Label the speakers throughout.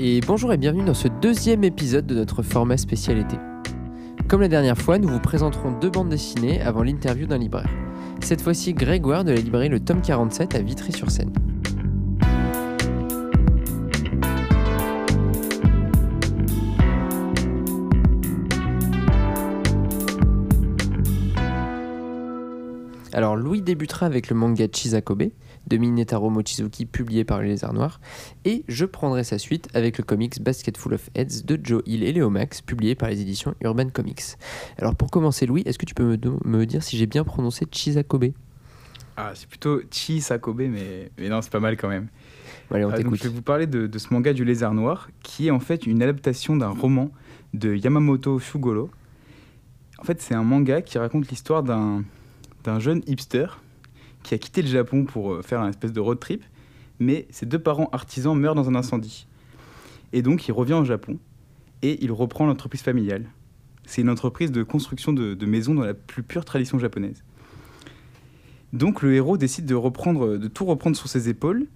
Speaker 1: et bonjour et bienvenue dans ce deuxième épisode de notre format spécial été. Comme la dernière fois, nous vous présenterons deux bandes dessinées avant l'interview d'un libraire. Cette fois-ci, Grégoire de la librairie Le Tome 47 à Vitry-sur-Seine. Alors Louis débutera avec le manga Chizakobe de Minetaro Mochizuki publié par les Lézard Noirs et je prendrai sa suite avec le comics Basket Full of Heads de Joe Hill et Léo Max publié par les éditions Urban Comics. Alors pour commencer Louis, est-ce que tu peux me, me dire si j'ai bien prononcé Chizakobe
Speaker 2: Ah, c'est plutôt Chisakobe, mais, mais non, c'est pas mal quand même.
Speaker 1: Allez on
Speaker 2: Ah, donc, je vais vous parler de, de ce manga du lézard noir, qui est en fait une adaptation d'un roman de Yamamoto Shugoro. En fait, c'est un manga qui raconte l'histoire d'un jeune hipster qui a quitté le Japon pour euh, faire un espèce de road trip, mais ses deux parents artisans meurent dans un incendie. Et donc, il revient au Japon et il reprend l'entreprise familiale. C'est une entreprise de construction de, maisons dans la plus pure tradition japonaise. Donc, le héros décide de, tout reprendre sur ses épaules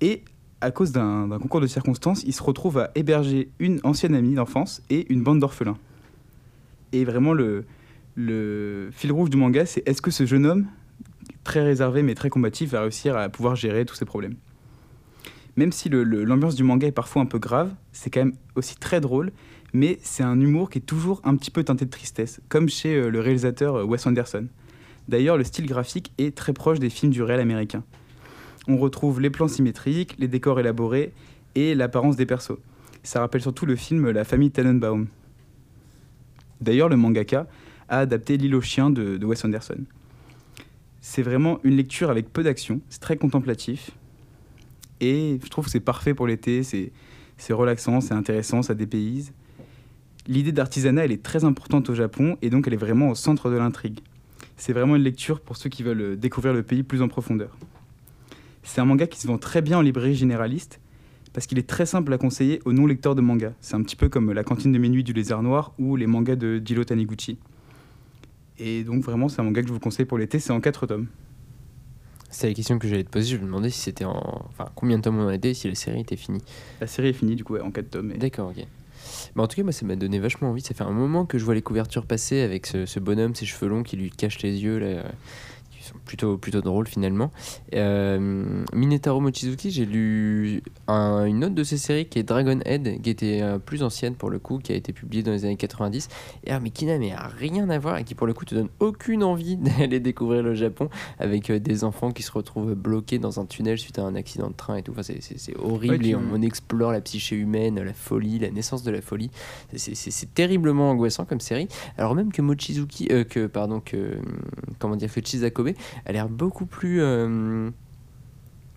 Speaker 2: et à cause d'un concours de circonstances, il se retrouve à héberger une ancienne amie d'enfance et une bande d'orphelins. Et vraiment, le fil rouge du manga, c'est est-ce que ce jeune homme, très réservé mais très combatif, va réussir à pouvoir gérer tous ces problèmes Même si l'ambiance du manga est parfois un peu grave, c'est quand même aussi très drôle, mais c'est un humour qui est toujours un petit peu teinté de tristesse, comme chez euh, le réalisateur euh, Wes Anderson. D'ailleurs, le style graphique est très proche des films du réel américain. On retrouve les plans symétriques, les décors élaborés et l'apparence des persos. Ça rappelle surtout le film La famille Tannenbaum. D'ailleurs, le mangaka a adapté L'île aux chiens de Wes Anderson. C'est vraiment une lecture avec peu d'action, c'est très contemplatif. Et je trouve que c'est parfait pour l'été, c'est c'est relaxant, c'est intéressant, ça dépayse. L'idée d'artisanat, elle est très importante au Japon et donc elle est vraiment au centre de l'intrigue. C'est vraiment une lecture pour ceux qui veulent euh, découvrir le pays plus en profondeur. C'est un manga qui se vend très bien en librairie généraliste parce qu'il est très simple à conseiller aux non-lecteurs de manga. C'est un petit peu comme la cantine de minuit du Lézard Noir ou les mangas de Jiro Taniguchi. Et donc vraiment, c'est un manga que je vous conseille pour l'été, c'est en 4 tomes.
Speaker 1: C'est la question que j'allais te poser, je me demandais si c'était en... Enfin, combien de tomes on en était si la série était finie.
Speaker 2: La série est finie du coup ouais, en 4 tomes. et-
Speaker 1: D'accord, ok. Bah, en tout cas, moi, ça m'a donné vachement envie. Ça fait un moment que je vois les couvertures passer avec ce, ce bonhomme, ses cheveux longs qui lui cachent les yeux, là, sont plutôt, plutôt drôles finalement. Euh, Minetaro Mochizuki, j'ai lu un- une autre de ses séries qui est Dragon Head, qui était euh, plus ancienne pour le coup, qui a été publiée dans les années 90, et, ah, mais qui n'a rien à voir et qui pour le coup te donne aucune envie d'aller découvrir le Japon avec euh, des enfants qui se retrouvent bloqués dans un tunnel suite à un accident de train et tout. Enfin, c'est- horrible
Speaker 2: Ouais,
Speaker 1: et on, on explore la psyché humaine, la folie, la naissance de la folie. C'est- terriblement angoissant comme série. Alors même que Mochizuki, que pardon, que comment dire, que Chizakobe a l'air beaucoup plus euh,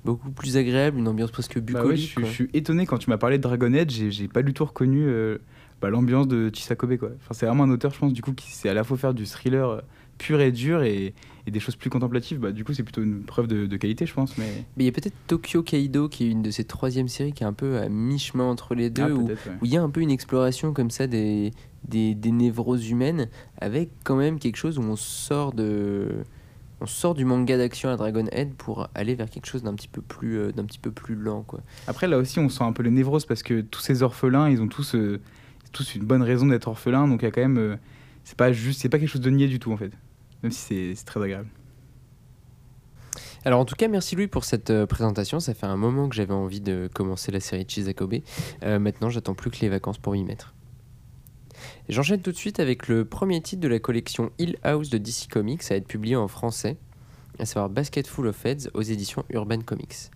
Speaker 1: beaucoup plus agréable, une ambiance presque
Speaker 2: Bah ouais,
Speaker 1: bucolique.
Speaker 2: je, suis-
Speaker 1: quoi.
Speaker 2: je suis étonné quand tu m'as parlé de Dragon Age, j'ai pas du tout reconnu euh, bah, l'ambiance de Chisakobe quoi. Enfin, c'est vraiment un auteur, je pense, du coup, qui sait à la fois faire du thriller euh, pur et dur et, et des choses plus contemplatives. Bah, du coup, c'est plutôt une preuve de, de qualité, je pense. Mais
Speaker 1: il y a peut-être Tokyo Kaido qui est une de ces troisième séries qui est un peu à mi-chemin entre les deux,
Speaker 2: Ah,
Speaker 1: où
Speaker 2: ouais.
Speaker 1: il y a un peu une exploration comme ça des, des, des névroses humaines, avec quand même quelque chose où on sort de on sort du manga d'action à Dragon Head pour aller vers quelque chose d'un petit peu plus euh, d'un petit peu plus lent quoi.
Speaker 2: Après, là aussi, on sent un peu les névroses parce que tous ces orphelins, ils ont tous, euh, tous une bonne raison d'être orphelins. Donc, il y a quand même. euh, c'est pas juste, c'est pas quelque chose de niais du tout, en fait. Même si c'est- très agréable.
Speaker 1: Alors en tout cas merci Louis pour cette euh, présentation, ça fait un moment que j'avais envie de commencer la série de Chizakobe. Euh, maintenant j'attends plus que les vacances pour y mettre. J'enchaîne tout de suite avec le premier titre de la collection Hill House de DC Comics à être publié en français, à savoir Basket Full of Heads aux éditions Urban Comics.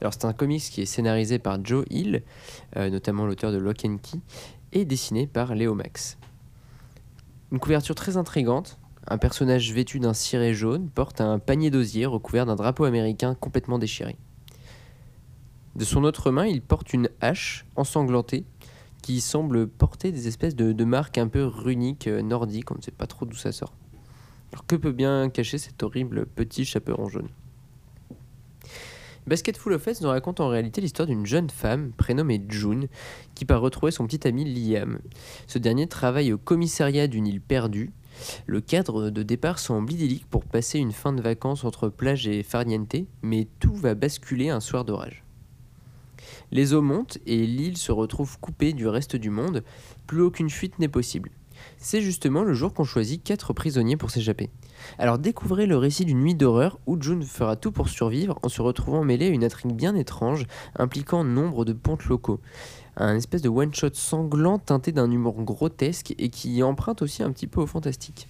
Speaker 1: Alors c'est un comics qui est scénarisé par Joe Hill, euh, notamment l'auteur de Lock and Key, et dessiné par Léo Max. Une couverture très intrigante, un personnage vêtu d'un ciré jaune porte un panier d'osier recouvert d'un drapeau américain complètement déchiré. De son autre main, il porte une hache ensanglantée qui semble porter des espèces de, marques un peu runiques euh, nordiques, on ne sait pas trop d'où ça sort. Alors que peut bien cacher cet horrible petit chaperon jaune? Basket Full of Heads nous raconte en réalité l'histoire d'une jeune femme prénommée June qui part retrouver son petit ami Liam. Ce dernier travaille au commissariat d'une île perdue le cadre de départ semble idyllique pour passer une fin de vacances entre plage et farniente, mais tout va basculer un soir d'orage. Les eaux montent et l'île se retrouve coupée du reste du monde. Plus aucune fuite n'est possible. C'est justement le jour qu'on choisit quatre prisonniers pour s'échapper. Alors découvrez le récit d'une nuit d'horreur où June fera tout pour survivre en se retrouvant mêlé à une intrigue bien étrange impliquant nombre de pontes locaux. Un espèce de one-shot sanglant teinté d'un humour grotesque et qui emprunte aussi un petit peu au fantastique.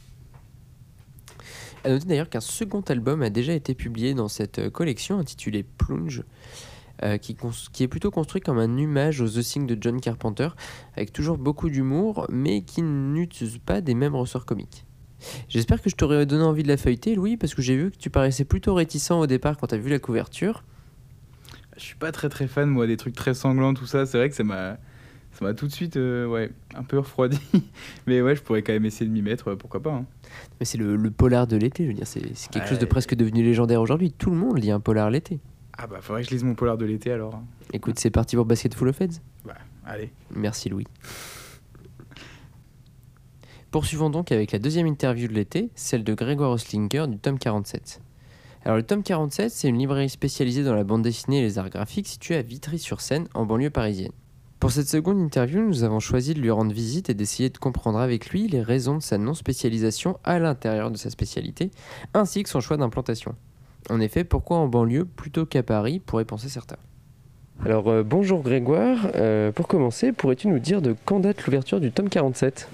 Speaker 1: A noter d'ailleurs qu'un second album a déjà été publié dans cette collection intitulé Plunge. Euh, qui, qui, est plutôt construit comme un hommage aux The Thing de John Carpenter, avec toujours beaucoup d'humour, mais qui n'utilise pas des mêmes ressorts comiques. J'espère que je t'aurais donné envie de la feuilleter, Louis, parce que j'ai vu que tu paraissais plutôt réticent au départ quand tu as vu la couverture.
Speaker 2: Je suis pas très très fan, moi, des trucs très sanglants, tout ça. C'est vrai que ça m'a. Ça m'a tout de suite euh, ouais, un peu refroidi. Mais ouais, je pourrais quand même essayer de m'y mettre, pourquoi pas. Hein.
Speaker 1: Mais c'est le, polar de l'été, je veux dire, c'est quelque chose de presque devenu légendaire aujourd'hui. Tout le monde lit un polar l'été.
Speaker 2: Ah bah faudrait que je lise mon polar de l'été alors.
Speaker 1: Écoute, c'est parti pour Basket Full of Heads
Speaker 2: Bah, allez.
Speaker 1: Merci Louis. Poursuivons donc avec la deuxième interview de l'été, celle de Grégoire Oslinger du tome 47. Alors le tome 47, c'est une librairie spécialisée dans la bande dessinée et les arts graphiques située à Vitry-sur-Seine, en banlieue parisienne. Pour cette seconde interview, nous avons choisi de lui rendre visite et d'essayer de comprendre avec lui les raisons de sa non-spécialisation à l'intérieur de sa spécialité, ainsi que son choix d'implantation. En effet, pourquoi en banlieue plutôt qu'à Paris, pourraient penser certains. Alors euh, bonjour Grégoire, euh, pour commencer, pourrais-tu nous dire de quand date l'ouverture du tome 47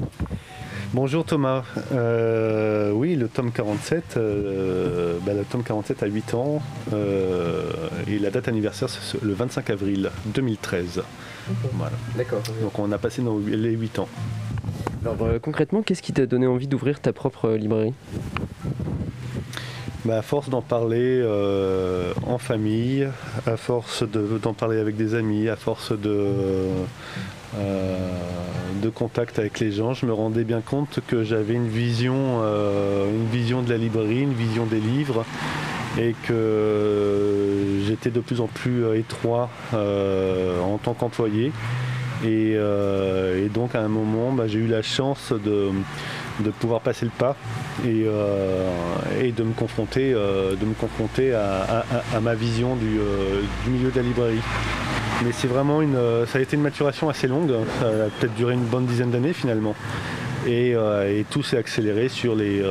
Speaker 3: Bonjour Thomas, euh, oui le tome 47, bah, le tome 47 a 8 ans et la date anniversaire c'est le 25 avril 2013.
Speaker 1: D'accord.
Speaker 3: Donc on a passé les 8 ans.
Speaker 1: Alors concrètement, qu'est-ce qui t'a donné envie d'ouvrir ta propre librairie?
Speaker 3: Bah, à force d'en parler euh, en famille, à force d'en parler avec des amis, à force de, euh, de contact avec les gens, je me rendais bien compte que j'avais une vision, euh, une vision de la librairie, une vision des livres, et que j'étais de plus en plus étroit en tant qu'employé. Et, donc à un moment, bah, j'ai eu la chance de pouvoir passer le pas et, euh, de me confronter, euh, de me confronter à, ma vision euh, du, milieu de la librairie. Mais c'est vraiment une, ça a été une maturation assez longue, ça a peut-être duré une bonne dizaine d'années finalement. Et, et tout s'est accéléré sur les,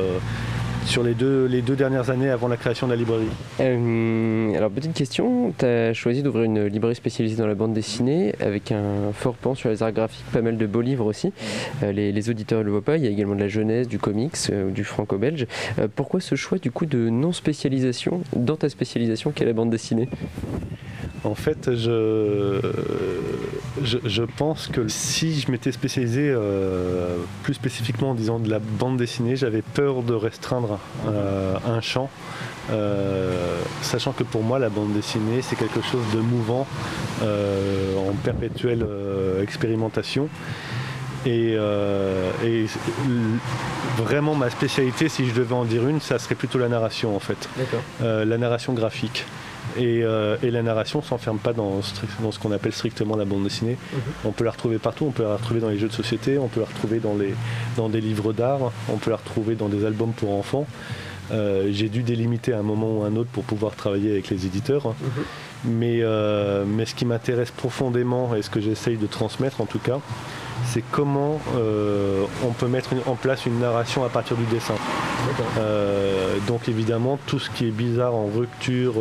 Speaker 3: sur les deux, les deux dernières années avant la création de la librairie
Speaker 1: euh, Alors, petite question, tu as choisi d'ouvrir une librairie spécialisée dans la bande dessinée avec un fort pan sur les arts graphiques, pas mal de beaux livres aussi. Euh, les, auditeurs ne le voient pas, il y a également de la jeunesse, du comics, euh, du franco-belge. pourquoi ce choix du coup de non-spécialisation dans ta spécialisation qu'est la bande dessinée?
Speaker 3: En fait, je, je, pense que si je m'étais spécialisé plus spécifiquement en disant de la bande dessinée, j'avais peur de restreindre euh, un champ. Euh, sachant que pour moi la bande dessinée c'est quelque chose de mouvant en perpétuelle expérimentation. Et, vraiment ma spécialité si je devais en dire une ça serait plutôt la narration en fait. La narration graphique euh, et, la narration ne s'enferme pas dans, ce qu'on appelle strictement la bande dessinée. Mhm. On peut la retrouver partout, on peut la retrouver dans les jeux de société, on peut la retrouver dans, les, dans des livres d'art, on peut la retrouver dans des albums pour enfants. Euh, j'ai dû délimiter à un moment ou un autre pour pouvoir travailler avec les éditeurs. Mhm. Mais, euh, mais ce qui m'intéresse profondément et ce que j'essaye de transmettre en tout cas, c'est comment on peut mettre en place une narration à partir du dessin. donc évidemment, tout ce qui est bizarre en rupture,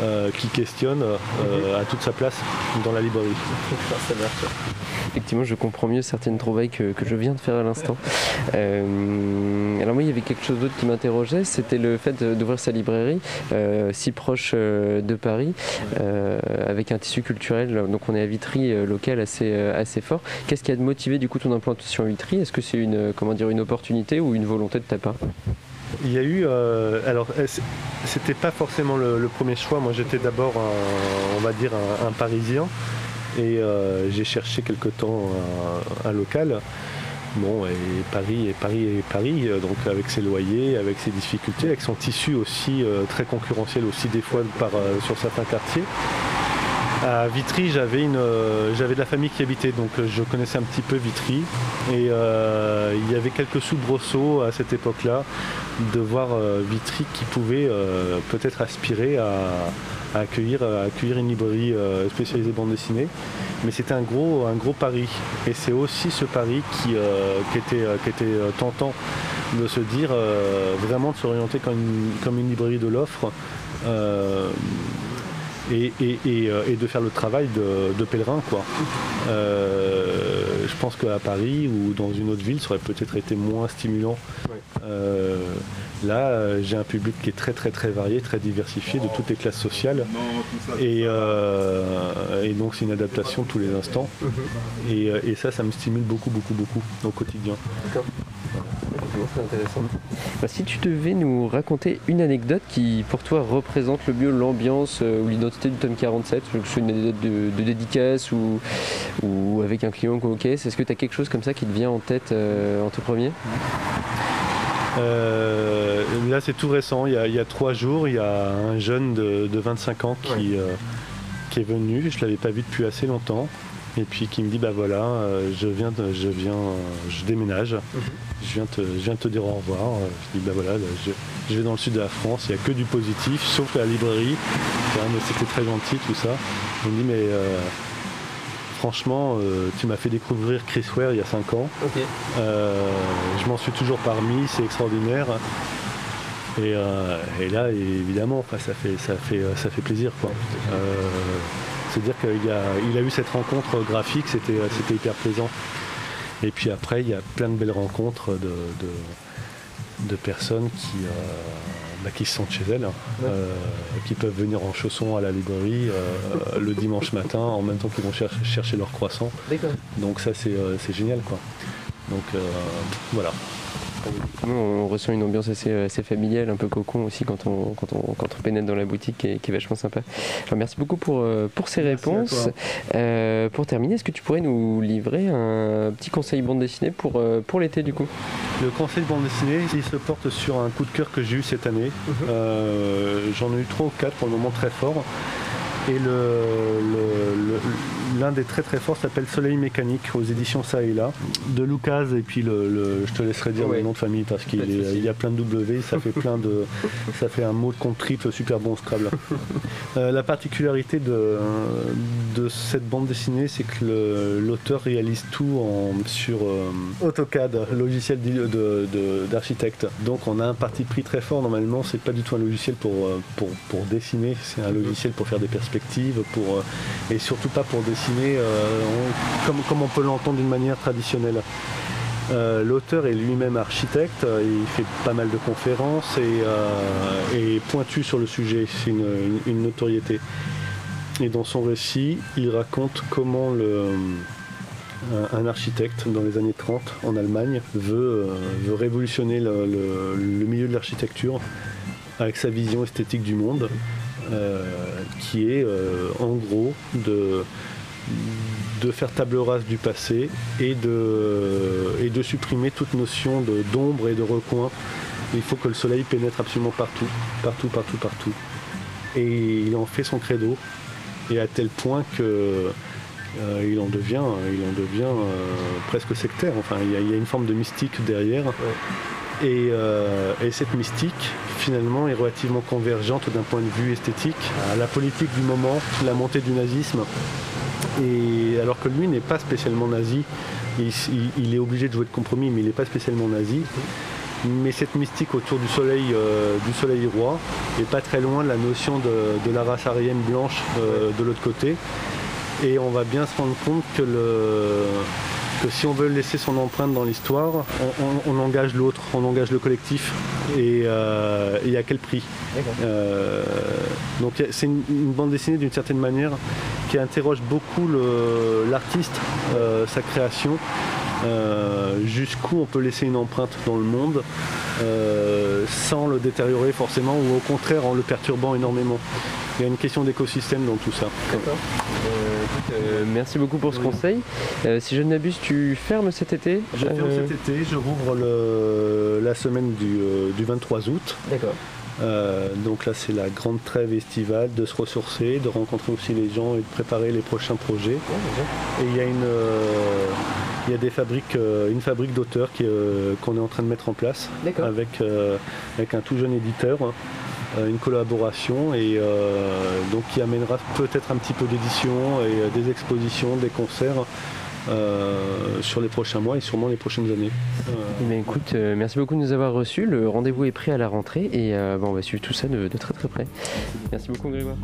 Speaker 3: euh, qui questionne euh, à toute sa place dans la librairie.
Speaker 1: Effectivement, je comprends mieux certaines trouvailles que, je viens de faire à l'instant. Euh, alors moi, il y avait quelque chose d'autre qui m'interrogeait, c'était le fait d'ouvrir sa librairie si proche de Paris, avec un tissu culturel. Donc on est à Vitry, local assez, assez fort. Qu'est-ce qui a motivé du coup ton implantation à Vitry? Est-ce que c'est une, comment dire, une opportunité ou une volonté de ta part?
Speaker 3: Il y a eu, euh, alors euh, c'était pas forcément le, premier choix. Moi j'étais d'abord, on va dire, un, Parisien et euh, j'ai cherché quelque temps un, local. Bon, et Paris et Paris et Paris, donc avec ses loyers, avec ses difficultés, avec son tissu aussi très concurrentiel aussi des fois par, sur certains quartiers. À Vitry, euh, j'avais de la famille qui habitait, donc euh, je connaissais un petit peu Vitry. Et euh, il y avait quelques soubresauts à cette époque-là de voir Vitry qui pouvait peut-être aspirer à, accueillir, une librairie spécialisée bande dessinée. Mais c'était un gros, pari. Et c'est aussi ce pari qui, était, tentant de se dire vraiment de s'orienter comme une librairie de l'offre et, de faire le travail de, pèlerin. Quoi. je pense qu'à Paris ou dans une autre ville, ça aurait peut-être été moins stimulant. Là, euh, j'ai un public qui est très très très varié, très diversifié de toutes les classes sociales. Euh, et, donc c'est une adaptation tous les instants. Mhm. Euh, et, ça, ça me stimule beaucoup beaucoup beaucoup au quotidien.
Speaker 1: C'est intéressant. Bah, si tu devais nous raconter une anecdote qui pour toi représente le mieux l'ambiance ou l'identité du tome 47, que ce soit une anecdote de, dédicace ou, ou, avec un client qu'on caisse, est-ce que tu as quelque chose comme ça qui te vient en tête en tout premier?
Speaker 3: Euh, là, c'est tout récent. Il y, a, trois jours, il y a un jeune de, 25 ans qui, euh, qui est venu. Je ne l'avais pas vu depuis assez longtemps. Et puis qui me dit bah voilà, euh, je viens, je viens, je déménage. Mhm. Je viens te, je viens te dire au revoir. Je dis bah voilà, je, vais dans le sud de la France. Il n'y a que du positif, sauf la librairie. C'était très gentil tout ça. Il me dit mais franchement, euh, tu m'as fait découvrir Chris Ware il y a 5 ans. Euh, je m'en suis toujours parmi, c'est extraordinaire. Et, euh, là, évidemment, ça, fait, ça, fait, ça fait plaisir. C'est-à-dire qu'il a, il a eu cette rencontre graphique, c'était, hyper plaisant. Et puis après, il y a plein de belles rencontres de, de personnes qui, bah, qui se sentent chez elles, hein. euh, qui peuvent venir en chaussons à la librairie euh, le dimanche matin en même temps qu'ils vont chercher leur croissant. Donc ça c'est euh, génial quoi. Donc voilà
Speaker 1: on ressent une ambiance assez, familiale, un peu cocon aussi quand on, quand on, quand on pénètre dans la boutique qui est, vachement sympa. merci beaucoup pour, euh, pour ces réponses. Euh, pour terminer, est-ce que tu pourrais nous livrer un petit conseil bande dessinée pour, euh, pour l'été du coup?
Speaker 3: Le conseil bande dessinée, il se porte sur un coup de cœur que j'ai eu cette année. Mhm. J'en ai eu trois ou quatre pour le moment très fort. Et l'un des très très forts s'appelle Soleil mécanique aux éditions Ça et là. De Lucas et puis le, je te laisserai dire le nom de famille parce qu'il y a plein de W, ça fait plein de ça fait un mot de compte triple super bon Scrabble. Euh, la particularité de, de cette bande dessinée, c'est que l'auteur réalise tout en, sur euh, AutoCAD, logiciel d'architecte. Donc on a un parti pris très fort. Normalement, c'est pas du tout un logiciel pour, euh, pour, pour dessiner, c'est un logiciel pour faire des perspectives pour, et surtout pas pour dessiner euh, comme, on peut l'entendre d'une manière traditionnelle. Euh, l'auteur est lui-même architecte, il fait pas mal de conférences et, pointu sur le sujet, c'est une, notoriété. Et dans son récit, il raconte comment un, architecte dans les années 30 en Allemagne veut, révolutionner le, milieu de l'architecture avec sa vision esthétique du monde euh, qui est euh, en gros de, de faire table rase du passé et de, et de supprimer toute notion d'ombre et de recoin. Il faut que le soleil pénètre absolument partout, partout, partout, partout. Et il en fait son credo. Et à tel point que euh, il en devient, il en devient presque sectaire. Enfin, il y, a, une forme de mystique derrière. Euh, et, cette mystique, finalement, est relativement convergente d'un point de vue esthétique à la politique du moment, la montée du nazisme. Alors que lui n'est pas spécialement nazi, il, est obligé de jouer de compromis, mais il n'est pas spécialement nazi. Mais cette mystique autour du soleil, euh, du soleil roi est pas très loin de la notion de, la race aryenne blanche euh, de l'autre côté. Et on va bien se rendre compte que le, si on veut laisser son empreinte dans l'histoire, on, engage l'autre, on engage le collectif. Et, euh, à quel prix euh, Donc c'est une, bande dessinée d'une certaine manière qui interroge beaucoup l'artiste, euh, sa création. jusqu'où on peut laisser une empreinte dans le monde sans le détériorer forcément ou au contraire en le perturbant énormément. Il y a une question d'écosystème dans tout ça.
Speaker 1: Euh, merci beaucoup pour ce conseil. Euh, si je ne m'abuse, tu fermes cet été
Speaker 3: Je ferme cet été, je rouvre la semaine du, 23 euh, août. D'accord. donc là, c'est la grande trêve estivale de se ressourcer, de rencontrer aussi les gens et de préparer les prochains projets. et il y a une, il y des fabriques, une fabrique d'auteurs qu'on est en train de mettre en place avec, avec un tout jeune éditeur une collaboration et donc qui amènera peut-être un petit peu d'édition et des expositions, des concerts. sur les prochains mois et sûrement les prochaines années.
Speaker 4: Mais écoute, merci beaucoup de nous avoir reçus. Le rendez-vous est pris à la rentrée et on va suivre tout ça de, de très très près. Merci beaucoup Grégoire.